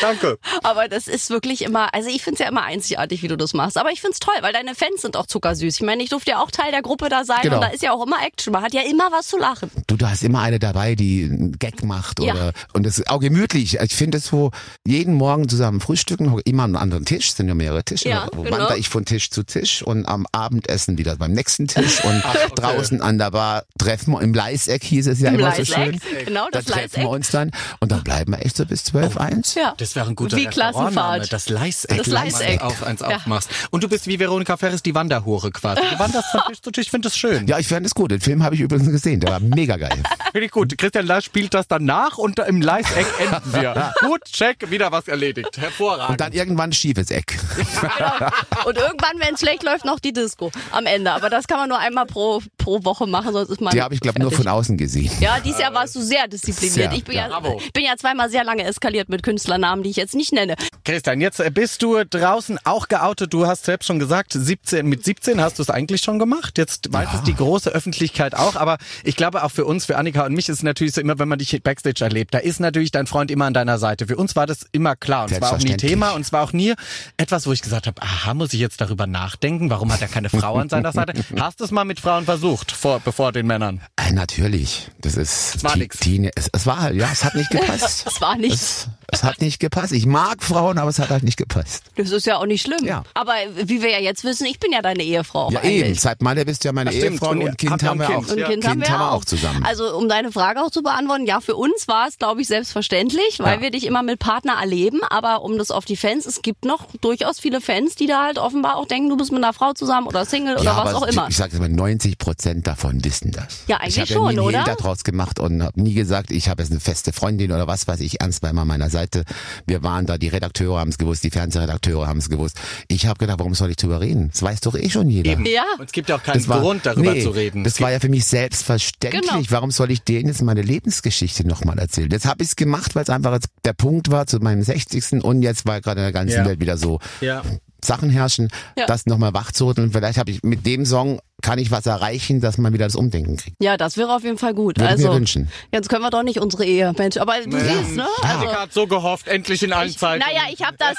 Danke. Aber das ist wirklich immer, also ich find's ja immer einzigartig, wie du das machst. Aber ich find's toll, weil deine Fans sind auch zuckersüß. Ich meine, ich durfte ja auch Teil der Gruppe da sein Genau. und da ist ja auch immer Action. Man hat ja immer was zu lachen. Du, du hast immer eine dabei, die einen Gag macht Ja. oder und das ist auch gemütlich. Ich finde es so, jeden Morgen zusammen frühstücken, immer an einem anderen Tisch, sind ja mehrere Tische. Ja, wo genau. wandere ich von Tisch zu Tisch und am Abendessen wieder beim nächsten Tisch und draußen an der Bar treffen wir, im Leiseck hieß es ja Im immer so Leiseck, schön. genau, da das treffen Leiseck. wir uns dann und dann bleiben wir echt so bis zwölf, eins. Ja. Das wäre ein guter Wie Klassenfahrt. Das Leiseck. Das Leiseck. Auf eins Ja. aufmachst. Und du bist wie Veronika Ferris, die Wanderhure quasi. Du wanderst von Tisch zu Tisch. Ich finde das schön. Ja, ich fand es gut. Den Film habe ich übrigens gesehen. Der war mega geil. Finde ich gut. Christian Lars spielt das dann nach und im Leiseck enden wir. gut, check, wieder was erledigt. Hervorragend. Und dann irgendwann schiefes Eck. Genau. Und irgendwann, wenn es schlecht läuft, noch die Disco am Ende. Aber das kann man nur einmal pro, pro Woche machen, sonst ist man. Die habe ich, glaube nur fertig. von außen gesehen. Ja, dieses Jahr warst du sehr diszipliniert. Sehr, ich bin ja, bravo. bin ja zweimal sehr lange eskaliert mit Künstlernamen, die ich jetzt nicht nenne. Christian, jetzt äh, bist du draußen auch geoutet. Du hast selbst schon gesagt, 17, mit 17 hast du es eigentlich schon gemacht. Jetzt weiß es die große Öffentlichkeit auch. Aber ich glaube auch für uns, für Annika und mich ist es natürlich so immer, wenn man dich Backstage erlebt, da ist natürlich dein Freund immer an deiner Seite. Für uns war das immer klar und es war auch nie. Thema und es war auch nie etwas, wo ich gesagt habe, aha, muss ich jetzt darüber nachdenken? Warum hat er keine Frau an seiner Seite? Hast du es mal mit Frauen versucht, vor, bevor den Männern? Äh, natürlich. Das ist. Es war. Tine- Es, es war halt, ja, es hat nicht gepasst. Das war nichts. Es, es hat nicht gepasst. Ich mag Frauen, aber es hat halt nicht gepasst. Das ist ja auch nicht schlimm. Ja. Aber wie wir ja jetzt wissen, ich bin ja deine Ehefrau. Ja, eigentlich. eben. Seit Malle bist du ja meine stimmt. Ehefrau Und und, Kind haben ein wir Kind. auch. Und Ja. Kind, haben, wir auch zusammen. Also um deine Frage auch zu beantworten, ja, für uns war es, glaube ich, selbstverständlich, weil Ja. wir dich immer mit Partner erleben. Aber um das auf die Fans, es gibt noch durchaus viele Fans, die da halt offenbar auch denken, du bist mit einer Frau zusammen oder Single oder ja, was aber auch immer. Ich sage mal, 90 Prozent davon wissen das. Ja, eigentlich ich habe schon, ja nie einen oder? Hehl daraus gemacht und habe nie gesagt, ich habe jetzt eine feste Freundin oder was weiß ich. Ernst war immer an meiner Seite. Wir waren da, die Redakteure haben es gewusst, die Fernsehredakteure haben es gewusst. Ich habe gedacht, warum soll ich drüber reden? Das weiß doch eh schon jeder. Eben. Ja. Und es gibt ja auch keinen Das war, Grund, darüber nee, zu reden. Das war ja für mich selbstverständlich. Genau. Warum soll ich denen jetzt meine Lebensgeschichte nochmal erzählen? Jetzt habe ich es gemacht, weil es einfach der Punkt war zu meinem 60. und jetzt war gerade in der ganzen Ja. Welt wieder so Ja. Sachen herrschen, Ja. das nochmal wachzurütteln. Vielleicht habe ich mit dem Song kann ich was erreichen, dass man wieder das Umdenken kriegt. Ja, das wäre auf jeden Fall gut. Würde ich also mir wünschen. jetzt können wir doch nicht unsere Ehe, Mensch. Aber du siehst, ne? Also, Annika hat so gehofft, endlich in allen ich, Zeiten. naja, ich habe das,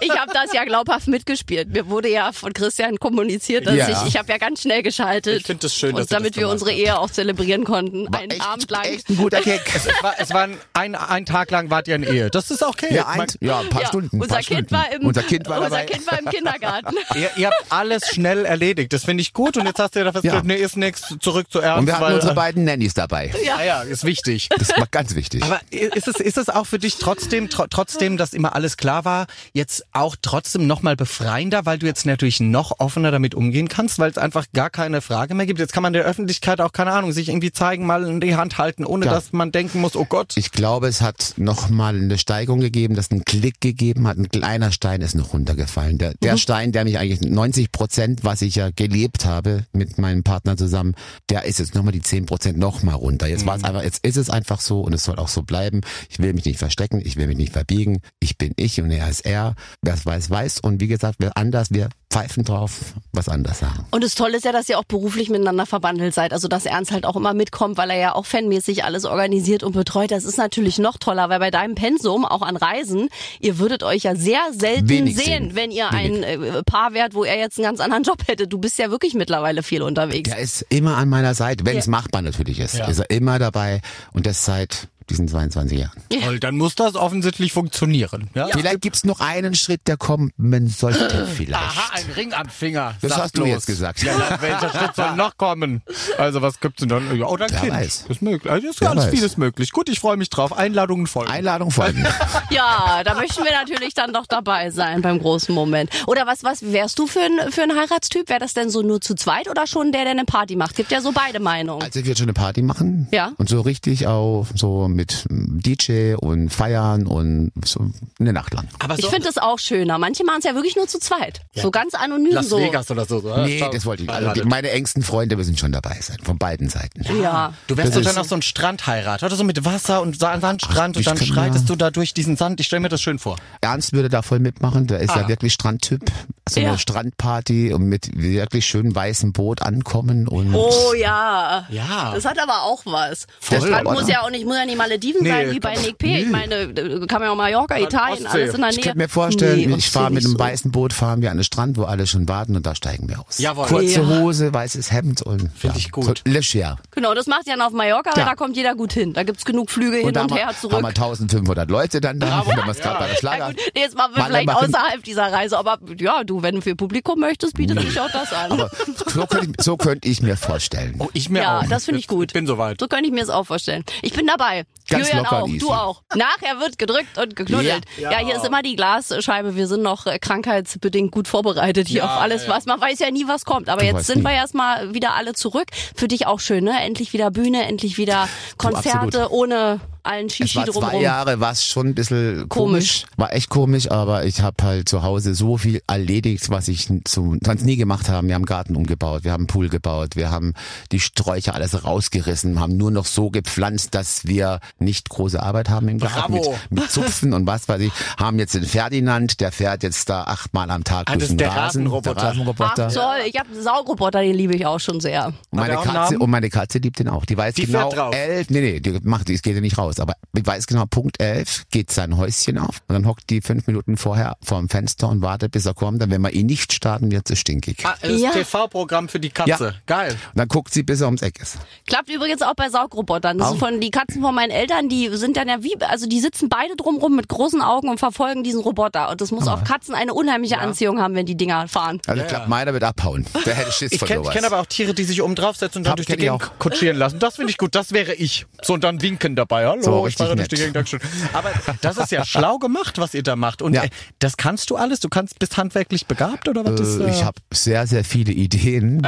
ich habe das ja glaubhaft mitgespielt. Mir wurde ja von Christian kommuniziert, dass Ja. ich, ich habe ja ganz schnell geschaltet. Ich find es schön, dass und du damit das wir unsere. Ehe auch zelebrieren konnten, einen echt, Abend lang. echt ein guter Gag. Es war, es war ein, ein Tag lang wart ihr in Ehe. Das ist okay. Ja, ein, ja, ein paar Ja, Stunden. unser paar Kind Stunden. war im unser Kind war unser dabei. Kind war im Kindergarten. ihr, ihr habt alles schnell erledigt. Das finde ich gut. Und jetzt hast du ja festgestellt, Ja. nee, ist nichts, zurück zu Ernst. Und wir hatten weil, unsere äh, beiden Nannies dabei. ja, ja, ist wichtig. Das war ganz wichtig. Aber ist es, ist es auch für dich trotzdem, tro trotzdem, dass immer alles klar war, jetzt auch trotzdem nochmal befreiender, weil du jetzt natürlich noch offener damit umgehen kannst, weil es einfach gar keine Frage mehr gibt. Jetzt kann man der Öffentlichkeit auch, keine Ahnung, sich irgendwie zeigen, mal in die Hand halten, ohne Ja. dass man denken muss, oh Gott. Ich glaube, es hat nochmal eine Steigung gegeben, dass ein Klick gegeben hat. Ein kleiner Stein ist noch runtergefallen. Der, der Stein, der mich eigentlich 90 Prozent, was ich ja gelebt habe mit meinem Partner zusammen, der ist jetzt nochmal die 10 Prozent nochmal runter. Jetzt war es einfach, jetzt ist es einfach so und es soll auch so bleiben. Ich will mich nicht verstecken, ich will mich nicht verbiegen. Ich bin ich und er ist er. Wer es weiß, weiß. Und wie gesagt, wer anders, wir pfeifen drauf, was anders sagen. Und das Tolle ist ja, dass ihr auch beruflich miteinander verbandelt seid. Also dass Ernst halt auch immer mitkommt, weil er ja auch fanmäßig alles organisiert und betreut. Das ist natürlich noch toller, weil bei deinem Pensum, auch an Reisen, ihr würdet euch ja sehr selten Wenig sehen, sehen. wenn ihr ein äh, Paar wärt, wo er jetzt einen ganz anderen Job hätte. Du bist ja wirklich mittlerweile viel unterwegs. Der ist immer an meiner Seite, wenn Ja. es machbar natürlich ist. Ist er immer dabei und das seit diesen 22 Jahren. Toll, dann muss das offensichtlich funktionieren. Ja? Vielleicht gibt's noch einen Schritt, der kommen sollte vielleicht. Aha, ein Ring am Finger. Das hast du bloß. jetzt gesagt. Ja, welcher Schritt soll noch kommen? Also was gibt's denn dann? Ja, Oder ein Wer Kind. weiß. Ist möglich. Also ist Wer ganz weiß. vieles möglich. Gut, ich freue mich drauf. Einladungen folgen. Einladung folgen. Ja, da möchten wir natürlich dann doch dabei sein beim großen Moment. Oder was, was wärst du für ein, für ein Heiratstyp? Wäre das denn so nur zu zweit oder schon der, der eine Party macht? Gibt ja so beide Meinungen. Also ich würde schon eine Party machen. Ja. Und so richtig auch so mit DJ und feiern und so eine Nacht lang. Aber Ich finde das auch schöner. Manche machen es ja wirklich nur zu zweit. So ganz anonym Las so. Vegas oder so. so. Nee, das wollte ich. Also die, meine engsten Freunde müssen schon dabei sein, von beiden Seiten. Ja. Du wärst doch dann auf so einen Strandheirat oder so mit Wasser und Sa- Sandstrand und ich dann schreitest ja- du da durch diesen Sand. Ich stelle mir das schön vor. Ernst würde da voll mitmachen, der ist ja wirklich Strandtyp. So Ja. eine Strandparty und mit wirklich schön weißem Boot ankommen und Oh ja. Ja. Das hat aber auch was. Voll, der Strand oder? muss ja auch nicht, muss ja nicht Malediven Nee, sein, wie bei Nick P. Ich meine, äh, kann man ja auch Mallorca, Italien, Ostsee. alles in der Nähe. ich könnte mir vorstellen, Nee, ich fahre mit einem so. weißen Boot, fahren wir an den Strand, wo alle schon warten und da steigen wir aus. Jawohl. Kurze Ja. Hose, weißes Hemd und Find ich gut. So leger. Genau, das macht ja auf Mallorca, weil Ja. da kommt jeder gut hin. Da gibt's genug Flüge hin Und her zurück. haben wir 1500 Leute dann da, wenn wir es gerade bei der Ja Schlager. gut, nee, jetzt machen wir Mal vielleicht außerhalb dieser Reise, aber ja, du, wenn du für Publikum möchtest, bietet sich auch das an. Aber so könnte ich, so könnte ich mir vorstellen. Oh, ich mir ja, auch. das finde ich gut. Ich bin soweit. So könnte ich mir es auch vorstellen. Ich bin dabei. Ganz Julian locker auch, easy. du auch. Nachher wird gedrückt und geknuddelt. Ja, hier ist immer die Glasscheibe. Wir sind noch äh, krankheitsbedingt gut vorbereitet hier auf alles, was. Man weiß ja nie, was kommt. Aber Du jetzt sind nie. wir erstmal wieder alle zurück. Für dich auch schön, ne? Endlich wieder Bühne, endlich wieder Konzerte absolut. ohne allen Es Shishi war zwei drumherum. Jahre, war es schon ein bisschen Komisch. komisch. War echt komisch, aber ich habe halt zu Hause so viel erledigt, was ich so, sonst nie gemacht habe. Wir haben Garten umgebaut, wir haben einen Pool gebaut, wir haben die Sträucher alles rausgerissen, haben nur noch so gepflanzt, dass wir nicht große Arbeit haben im Garten mit, Bravo. mit Zupfen und was weiß ich. Haben jetzt den Ferdinand, der fährt jetzt da achtmal am Tag Ah, durch den der Rasen. Rasenroboter. Der Rasenroboter. Ach toll, ich habe einen Saugroboter, den liebe ich auch schon sehr. Und meine Katze und meine Katze liebt den auch. Die weiß Die genau fährt drauf. elf, nee, nee, die macht, die geht ja nicht raus, aber die weiß genau Punkt elf geht sein Häuschen auf und dann hockt die fünf Minuten vorher vorm Fenster und wartet, bis er kommt. Dann, wenn wir ihn nicht starten, wird sie stinkig. Ah, das Ja. TV-Programm für die Katze. Ja. Geil. Und dann guckt sie, bis er ums Eck ist. Klappt übrigens auch bei Saugrobotern. Das Auch. sind von die Katzen von meinen Eltern, die sind dann ja wie, also die sitzen beide drumrum mit großen Augen und verfolgen diesen Roboter. Und das muss auf Katzen eine unheimliche Anziehung haben, wenn die Dinger fahren. Also ich glaube, meiner wird abhauen. Der hätte Schiss Ich von kenne sowas. kenn aber auch Tiere, die sich oben draufsetzen und dann Hab- durch die ich Gegend kutschieren lassen. Das finde ich gut. Das wäre ich. So und dann winken dabei. Hallo, So, ich fahre durch die. Gegend. Dankeschön. Aber das ist ja schlau gemacht, was ihr da macht. Und Ja. äh, das kannst du alles? Du kannst bist handwerklich begabt oder was ist äh, ich habe sehr, sehr viele Ideen.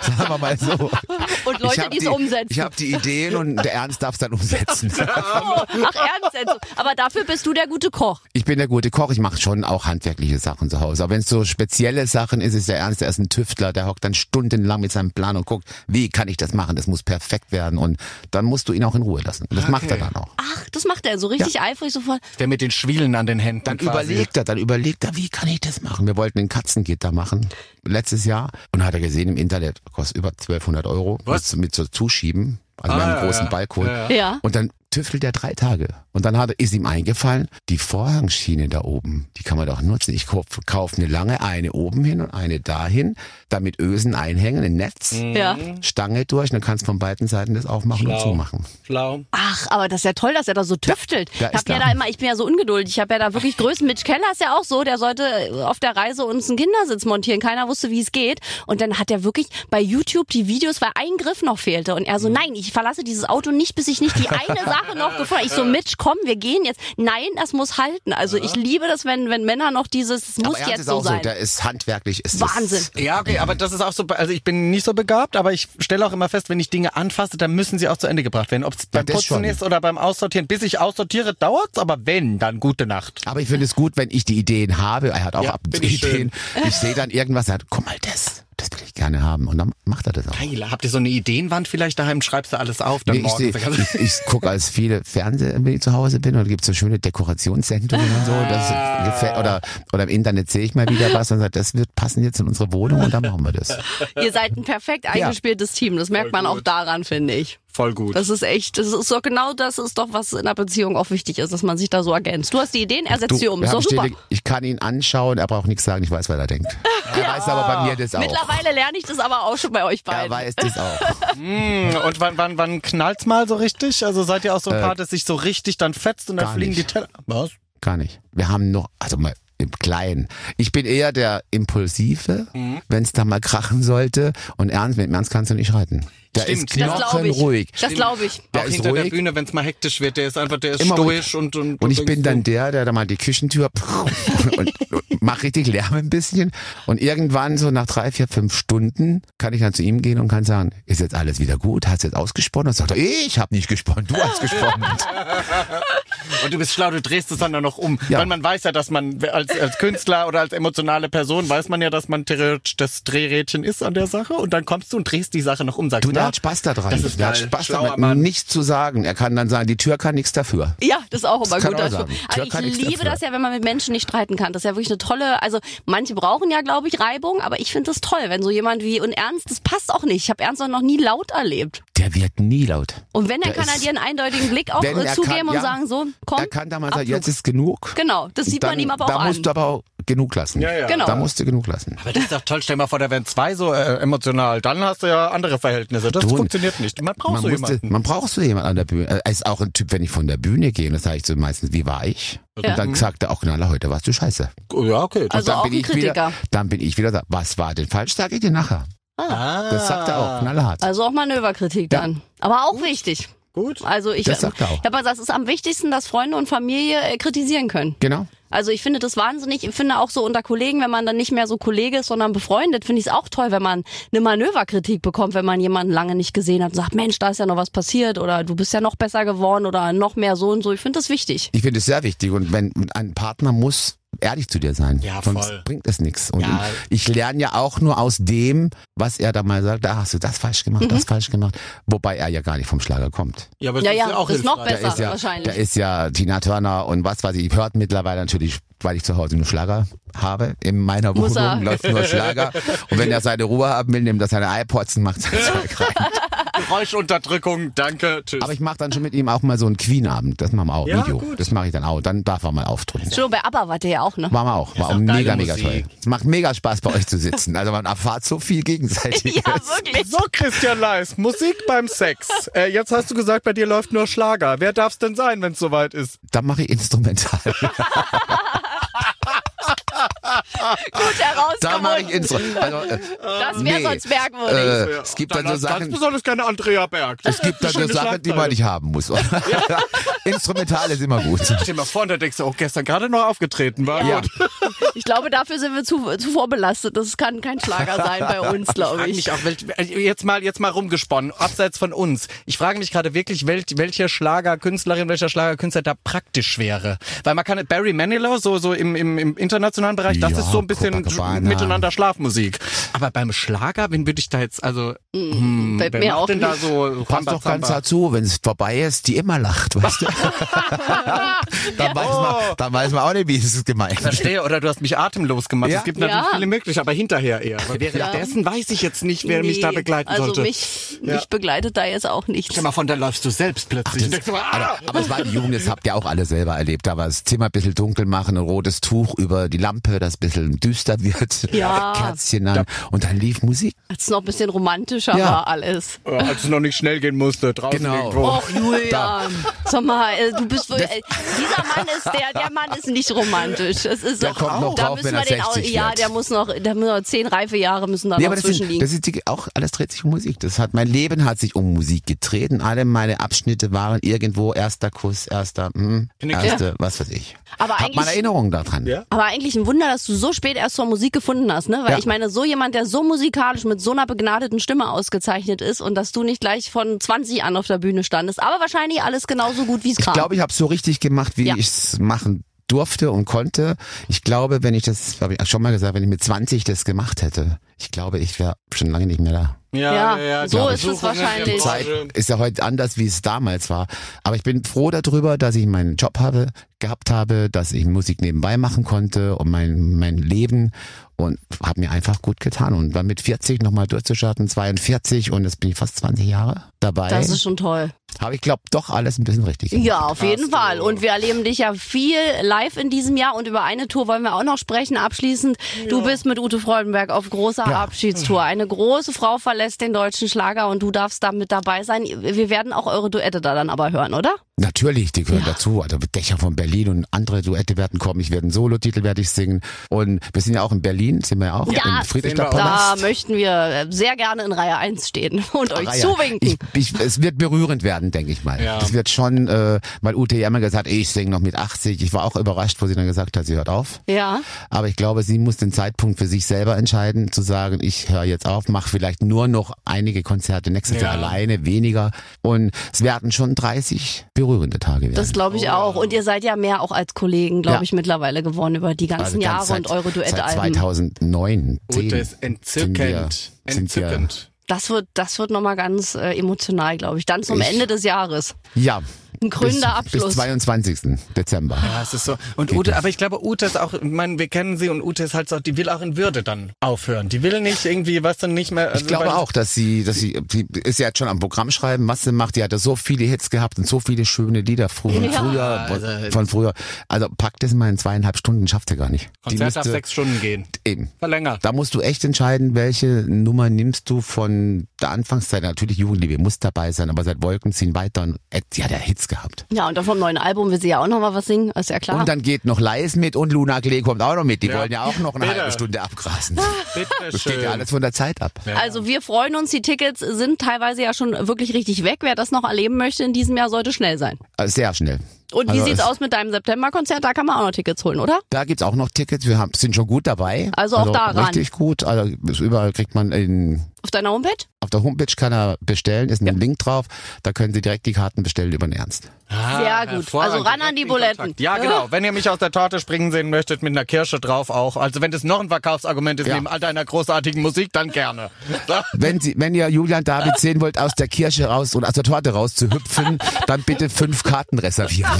Sagen wir mal so. Und Ich Leute, die es umsetzen. Ich habe die Ideen und der Ernst darf es dann umsetzen. Oh, ach ernst jetzt. Aber dafür bist du der gute Koch. Ich bin der gute Koch, ich mache schon auch handwerkliche Sachen zu Hause. Aber wenn es so spezielle Sachen ist, ist der Ernst, der ist ein Tüftler, der hockt dann stundenlang mit seinem Plan und guckt, wie kann ich das machen? Das muss perfekt werden. Und dann musst du ihn auch in Ruhe lassen. Und das macht er dann auch. Ach, das macht er so richtig eifrig sofort. der mit den Schwielen an den Händen? Dann quasi. überlegt er, dann überlegt er, wie kann ich das machen? Wir wollten ein Katzengitter machen, letztes Jahr. Und hat er gesehen im Internet, kostet über 1200 Euro. Was? Mit, mit so Zuschieben. Also wir haben einen ja, großen ja. Balkon. Ja, Ja. Und dann tüftelt er drei Tage. Und dann hat, ist ihm eingefallen, die Vorhangschiene da oben, die kann man doch nutzen. Ich kaufe kauf eine lange, eine oben hin und eine dahin, damit Ösen einhängen, ein Netz, Ja. Stange durch, und dann kannst du von beiden Seiten das aufmachen und Schlau. zumachen. Schlau. Ach, aber das ist ja toll, dass er da so tüftelt. Ja, ich hab ja da. da immer, ich bin ja so ungeduldig. Ich habe ja da wirklich Größen. Mitch Keller ist ja auch so, der sollte auf der Reise uns einen Kindersitz montieren. Keiner wusste, wie es geht. Und dann hat er wirklich bei YouTube die Videos, weil ein Griff noch fehlte. Und Mhm. er so, nein, ich verlasse dieses Auto nicht, bis ich nicht die eine Sache noch gefunden. Ich so, Mitch, komm, wir gehen jetzt. Nein, das muss halten. Also ich liebe das, wenn, wenn Männer noch dieses, es muss jetzt ist so auch sein. so, der ist handwerklich, ist Wahnsinn. Das, Ja, okay, aber das ist auch so, also ich bin nicht so begabt, aber ich stelle auch immer fest, wenn ich Dinge anfasse, dann müssen sie auch zu Ende gebracht werden. Ob es beim das Putzen schon. ist oder beim Aussortieren. Bis ich aussortiere, dauert's, aber wenn, dann gute Nacht. aber ich finde es gut, wenn ich die Ideen habe. Er hat auch Ja, ab und zu find ich Ideen. Ich sehe dann irgendwas, er hat, guck mal, das, gerne haben. Und dann macht er das auch. Geil. Habt ihr so eine Ideenwand vielleicht daheim? Schreibst du alles auf? Dann Nee, ich morgen. seh- ich, ich gucke als viele Fernsehen, wenn ich zu Hause bin, oder gibt so schöne Dekorationssendungen und so. Das gefällt, oder, oder im Internet sehe ich mal wieder was und sage, das wird passen jetzt in unsere Wohnung und dann machen wir das. Ihr seid ein perfekt eingespieltes Team. Das merkt man auch daran, finde ich. Voll gut. Das ist echt, das ist so genau das ist doch, was in einer Beziehung auch wichtig ist, dass man sich da so ergänzt. Du hast die Ideen, er setzt sie um. doch haben super. ich kann ihn anschauen, er braucht nichts sagen, ich weiß, was er denkt. Er weiß aber bei mir das auch. Mittlerweile lerne ich das aber auch schon bei euch Er beiden. weiß das auch. Und wann, wann, wann knallt's mal so richtig? Also seid ihr auch so ein Paar, das sich so richtig dann fetzt und dann Äh, fliegen nicht. die Teller? Was? Gar nicht. Wir haben noch, also mal im Kleinen. Ich bin eher der Impulsive, Mhm. wenn es da mal krachen sollte. Und ernst, mit dem Ernst kannst du nicht reiten. Der Stimmt. ist das glaube ich. knochenruhig. Das glaube ich. Der auch ist hinter der ruhig. Bühne, wenn's mal hektisch wird, der ist einfach, der ist Immer stoisch und, und, Und ich du bin dann der, der da mal die Küchentür und, und mach richtig Lärm ein bisschen. Und irgendwann, so nach drei, vier, fünf Stunden, kann ich dann zu ihm gehen und kann sagen, ist jetzt alles wieder gut? Hast du jetzt ausgesponnen? Und sagt er, ich habe nicht gesponnen, du hast gesponnen. Und du bist schlau, du drehst es dann auch noch um. Ja. Weil man weiß ja, dass man als, als Künstler oder als emotionale Person weiß man ja, dass man theoretisch das Drehrädchen ist an der Sache und dann kommst du und drehst die Sache noch um. Sagst, Du, der hat Spaß daran. Das ist der hat. Spaß Schlauer damit, Mann. nichts zu sagen. Er kann dann sagen, die Tür kann nichts dafür. Ja, das ist auch immer Das gut. auch Also, sagen. also ich liebe dafür. das ja, wenn man mit Menschen nicht streiten kann. Das ist ja wirklich eine tolle, also manche brauchen ja, glaube ich, Reibung, aber ich finde das toll, wenn so jemand wie, und Ernst, das passt auch nicht. Ich habe Ernst noch nie laut erlebt. Der wird nie laut. Und wenn, dann Der kann er dir einen eindeutigen Blick auch äh, zugeben kann, und ja. sagen, so, komm. Er kann da mal sagen, jetzt ist genug. Genau, das sieht dann, man ihm aber da auch musst an. du aber auch genug lassen. Ja, ja. Genau. Da musst du genug lassen. Aber das ist doch toll. Stell dir mal vor, da wären zwei so äh, emotional. Dann hast du ja andere Verhältnisse. Das Du, funktioniert nicht. Man braucht Man, so musste, jemanden. man braucht so jemanden an der Bühne. Er ist auch ein Typ, wenn ich von der Bühne gehe, und das sage ich so meistens, wie war ich? Ja. Und dann sagt er auch, Knaller, heute warst du scheiße. Ja, okay. Also dann auch bin ein ich wieder, Kritiker. dann bin ich wieder da, was war denn falsch? Sag ich dir nachher. ah, Das sagt er auch, knallhart. Also auch Manöverkritik Ja. dann. Aber auch wichtig. gut. Also ich, Das sagt er auch. Ja, aber das ist am wichtigsten, dass Freunde und Familie äh, kritisieren können. Genau. Also ich finde das wahnsinnig. Ich finde auch so unter Kollegen, wenn man dann nicht mehr so Kollege ist, sondern befreundet, finde ich es auch toll, wenn man eine Manöverkritik bekommt, wenn man jemanden lange nicht gesehen hat und sagt, Mensch, da ist ja noch was passiert oder du bist ja noch besser geworden oder noch mehr so und so. Ich finde das wichtig. Ich finde es sehr wichtig und wenn ein Partner muss ehrlich zu dir sein, Ja, sonst voll. bringt es nichts. Und Ja. ich lerne ja auch nur aus dem, was er da mal sagt, da hast du das falsch gemacht, Mhm. das falsch gemacht, wobei er ja gar nicht vom Schlager kommt. Ja, aber Ja, das ja, ist ja auch das ist noch besser. ist ja, wahrscheinlich. Der ist ja Tina Turner und was weiß ich, hört mittlerweile natürlich, weil ich zu Hause nur Schlager habe. In meiner er. Wohnung läuft nur Schlager. Und wenn er seine Ruhe haben will, nimmt er seine iPods und macht sein Zeug rein. Geräuschunterdrückung, danke, tschüss. Aber ich mache dann schon mit ihm auch mal so einen Queen-Abend. Das machen wir auch, Ja, Video. gut. Das mache ich dann auch. Dann darf er mal auftreten. Schon bei ABBA wart ihr ja auch, ne? Machen wir auch. War auch mega, mega Musik. toll. Es macht mega Spaß bei euch zu sitzen. Also man erfahrt so viel gegenseitig. Ja, wirklich. so, Christian Leis, Musik beim Sex. Äh, jetzt hast du gesagt, bei dir läuft nur Schlager. Wer darf's denn sein, wenn es soweit ist? Dann mache ich instrumental. Gut herausgefunden. Da mache ich instrumental. Also, äh, Das wäre Nee. sonst merkwürdig. äh, es gibt dann so hast Sachen. ganz besonders keine Andrea Berg. Es gibt dann so Sachen, die man nicht haben muss. Instrumental ist immer gut. Stell dir mal vor, da denkst du, auch gestern gerade noch aufgetreten war. Ja. Ich glaube, dafür sind wir zu, zu vorbelastet. Das kann kein Schlager sein bei uns, glaube ich. mich auch, wel- jetzt mal, jetzt mal rumgesponnen, abseits von uns. Ich frage mich gerade wirklich, wel, welche Schlagerkünstlerin, welcher Schlagerkünstler da praktisch wäre. Weil man kann, Barry Manilow, so, so im, im, im internationalen Bereich, das Ja, ist so ein bisschen Copacabana. miteinander Schlafmusik. Aber beim Schlager, wen würde ich da jetzt, also, hm, Fällt wer mir macht auch denn da nicht. so Passt doch ganz Rambazamba? dazu, wenn es vorbei ist, die immer lacht, weißt du? dann, weiß man, dann weiß man auch nicht, wie es ist gemeint. Verstehe, oder du hast mich atemlos gemacht. Ja. Es gibt natürlich Ja. viele mögliche, aber hinterher eher. Aber währenddessen weiß ich jetzt nicht, wer mich da Nee, begleiten also sollte. mich, Ja. mich begleitet da jetzt auch nichts. Stell mal von, da läufst du selbst plötzlich. und denkst du, ah! Aber, aber es war die Jugend, das habt ihr auch alle selber erlebt. Da war das Zimmer ein bisschen dunkel machen, ein rotes Tuch über die Lampe, das ein bisschen düster wird. Ja. Kerzchen an. Und dann lief Musik. Als es noch ein bisschen romantischer Ja. war alles. Ja, als es noch nicht schnell gehen musste, draußen Genau. irgendwo. Och, Julian. Sag mal, äh, du bist wohl, äh, dieser Mann ist der, der Mann ist nicht romantisch. Es ist Der doch, kommt noch da drauf, müssen wenn wir er den auch, 60 ja, wird. der muss noch, der muss noch zehn reife Jahre müssen da Nee, noch aber das, sind, zwischenliegen. das ist die, auch alles dreht sich um Musik. Das hat mein Leben hat sich um Musik getreten. Alle meine Abschnitte waren irgendwo erster Kuss, erster, hm, erste, was weiß ich. Aber Hab eigentlich- meine Erinnerungen daran. Ja? Aber eigentlich ein Wunder, dass du so spät erst zur Musik gefunden hast, ne? Weil Ja. ich meine, so jemand, der so musikalisch mit so einer begnadeten Stimme ausgezeichnet ist und dass du nicht gleich von 20 an auf der Bühne standest, aber wahrscheinlich alles genauso gut wie es Ich kam. glaube, ich habe so richtig gemacht, wie Ja. ich es machen durfte und konnte. Ich glaube, wenn ich das, habe ich schon mal gesagt, wenn ich mit 20 das gemacht hätte, ich glaube, ich wäre schon lange nicht mehr da. Ja, so ist es wahrscheinlich. Die Zeit ist ja heute anders, wie es damals war. Aber ich bin froh darüber, dass ich meinen Job habe, gehabt habe, dass ich Musik nebenbei machen konnte und mein, mein Leben und habe mir einfach gut getan. Und dann mit 40 nochmal durchzustarten, 42 und jetzt bin ich fast 20 Jahre dabei. Das ist schon toll. Habe ich glaube doch alles ein bisschen richtig gemacht. Ja, auf jeden Fall. Und wir erleben dich ja viel live in diesem Jahr und über eine Tour wollen wir auch noch sprechen. Abschließend, du bist mit Ute Freudenberg auf großer Ja. Abschiedstour. Eine große Frau verlässt den deutschen Schlager und du darfst da mit dabei sein. Wir werden auch eure Duette da dann aber hören, oder? Natürlich, die gehören dazu. Also Dächer von Berlin und andere Duette werden kommen. Ich werde einen Solotitel werde ich singen. Und wir sind ja auch in Berlin, sind wir ja auch Ja, in Friedrichstadtpalast. Da möchten wir äh, sehr gerne in Reihe 1 stehen und euch Reihe. zuwinken. Ich, ich, es wird berührend werden, denke ich mal. Ja. Es wird schon, äh, weil Ute ja immer gesagt ich singe noch mit 80. Ich war auch überrascht, wo sie dann gesagt hat, sie hört auf. ja. Aber ich glaube, sie muss den Zeitpunkt für sich selber entscheiden, zu sagen, ich höre jetzt auf, mache vielleicht nur noch einige Konzerte nächstes Ja. Jahr alleine, weniger. Und es werden schon 30 berührende Tage werden. Das glaube ich auch. Und ihr seid ja mehr auch als Kollegen, glaube Ja. ich, mittlerweile geworden über die ganzen Also ganz Jahre und eure Seit Duettalben. 2009, 10 Ute ist sind wir, entzückend. wir, Entzückend. Das wird, das wird nochmal ganz äh, emotional, glaube ich. Dann zum Ich- Ende des Jahres. ja. Ein krönender bis, Bis Abschluss. 22. Dezember. Ja, es ist so. Und Geht Ute, das? aber ich glaube, Ute ist auch, ich meine, wir kennen sie und Ute ist halt so, die will auch in Würde dann aufhören. Die will nicht irgendwie, was dann nicht mehr. Ich glaube auch, dass sie, dass sie, die ist ja jetzt schon am Programm schreiben, was sie macht. Die hatte so viele Hits gehabt und so viele schöne Lieder früher, Ja. früher Also- von früher. Also packt das mal in zweieinhalb Stunden, schafft sie gar nicht. Die Konzert darf müsste- sechs Stunden gehen. Eben. Verlängert. Da musst du echt entscheiden, welche Nummer nimmst du von der Anfangszeit. Natürlich Jugendliebe muss dabei sein, aber seit Wolken ziehen weiter und äh, die hat ja Hits gehabt. Ja, und dann vom neuen Album will sie ja auch nochmal was singen, ist ja klar. Und dann geht noch Leis mit und Luna Klee kommt auch noch mit. Die Ja. wollen ja auch noch eine Bitte. halbe Stunde abgrasen. Bitte Das steht ja schön. alles von der Zeit ab. Also wir freuen uns, die Tickets sind teilweise ja schon wirklich richtig weg. Wer das noch erleben möchte in diesem Jahr, sollte schnell sein. Also sehr schnell. Und wie Also sieht's es- aus mit deinem September-Konzert? Da kann man auch noch Tickets holen, oder? Da gibt's auch noch Tickets. Wir haben, sind schon gut dabei. Also auch da ran. Richtig gut. Also überall kriegt man in, Auf deiner Homepage? auf der Homepage kann er bestellen, ist ein Link drauf. Da können Sie direkt die Karten bestellen über den Ernst. Ah, Sehr gut. Also ran an die Buletten. Ja, genau. Wenn ihr mich aus der Torte springen sehen möchtet, mit einer Kirsche drauf auch. Also wenn das noch ein Verkaufsargument ist, Ja. neben all deiner großartigen Musik, dann gerne. Wenn Sie, wenn ihr Julian David sehen wollt, aus der Kirche raus und aus der Torte raus zu hüpfen, dann bitte fünf Karten reservieren.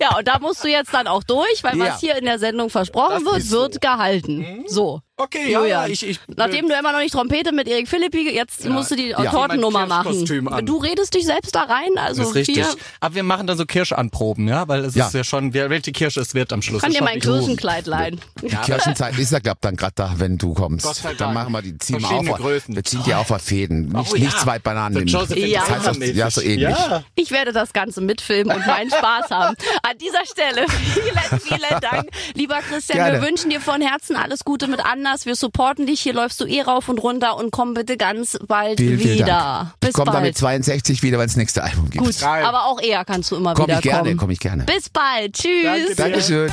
Ja, und da musst du jetzt dann auch durch, weil Ja. was hier in der Sendung versprochen Das wird, ist so. wird gehalten. So. Okay, ja, Julian. ja, ich, ich Nachdem du immer noch nicht Trompete mit Erik Philippi, jetzt musst du die Ja. Tortennummer machen. Du redest dich selbst da rein, also das ist richtig. hier Aber wir machen dann so Kirschanproben, ja, weil es Ja. ist ja schon, wer welche Kirsche es wird am Schluss. kann dir mein wichtig. Kirchenkleid leihen. Die Kirchenzeit ist ja, glaub dann gerade da, wenn du kommst. Dann machen wir die, ziehen wir auf. Größen. Wir ziehen die auf auf Fäden. Nicht, Oh ja. nicht zwei Bananen So nehmen. Ja. Das heißt, ja, so ähnlich. Ja. Ich werde das Ganze mitfilmen und meinen Spaß haben. An dieser Stelle vielen, vielen Dank. Lieber Christian, Gerne. wir wünschen dir von Herzen alles Gute mit Anders. Wir supporten dich. Hier läufst du eh rauf und runter und komm bitte ganz bald vielen wieder. Bis ich komme dann bald. mit 62 wieder, wenn es nächste Album gibt. Gut, Geil. aber auch eher kannst du immer Komm wieder ich gerne, kommen. komm ich gerne. Bis bald. Tschüss. Danke. Dankeschön.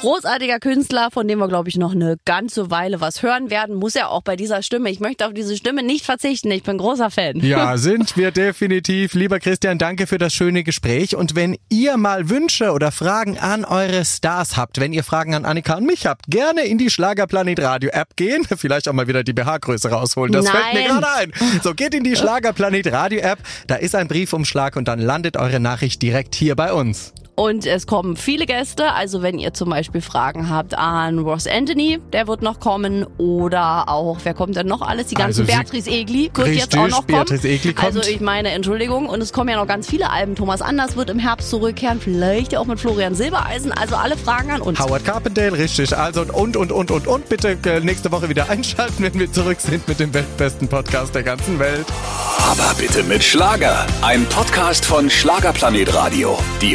Großartiger Künstler, von dem wir, glaube ich, noch eine ganze Weile was hören werden. Muss ja auch bei dieser Stimme. Ich möchte auf diese Stimme nicht verzichten. Ich bin großer Fan. Ja, sind wir definitiv. Lieber Christian, danke für das schöne Gespräch. Und wenn ihr mal Wünsche oder Fragen an eure Stars habt, wenn ihr Fragen an Annika und mich habt, gerne in die Schlagerplanet Radio App gehen. Vielleicht auch mal wieder die BH-Größe rausholen. Das fällt mir Nein. gerade ein. So, geht in die Schlagerplanet Radio App. Da ist ein Briefumschlag und dann landet eure Nachricht direkt hier bei uns. Und es kommen viele Gäste. Also wenn ihr zum Beispiel Fragen habt an Ross Anthony, der wird noch kommen. Oder auch, wer kommt denn noch alles? Die ganze Also Beatrice Egli wird jetzt auch noch kommen. Beatrice Egli kommt. Also ich meine, Entschuldigung. Und es kommen ja noch ganz viele Alben. Thomas Anders wird im Herbst zurückkehren. Vielleicht auch mit Florian Silbereisen. Also alle Fragen an uns. Howard Carpendale, richtig. Also und, und, und, und, und. Bitte äh, nächste Woche wieder einschalten, wenn wir zurück sind mit dem weltbesten Podcast der ganzen Welt. Aber bitte mit Schlager. Ein Podcast von Schlagerplanet Radio. Die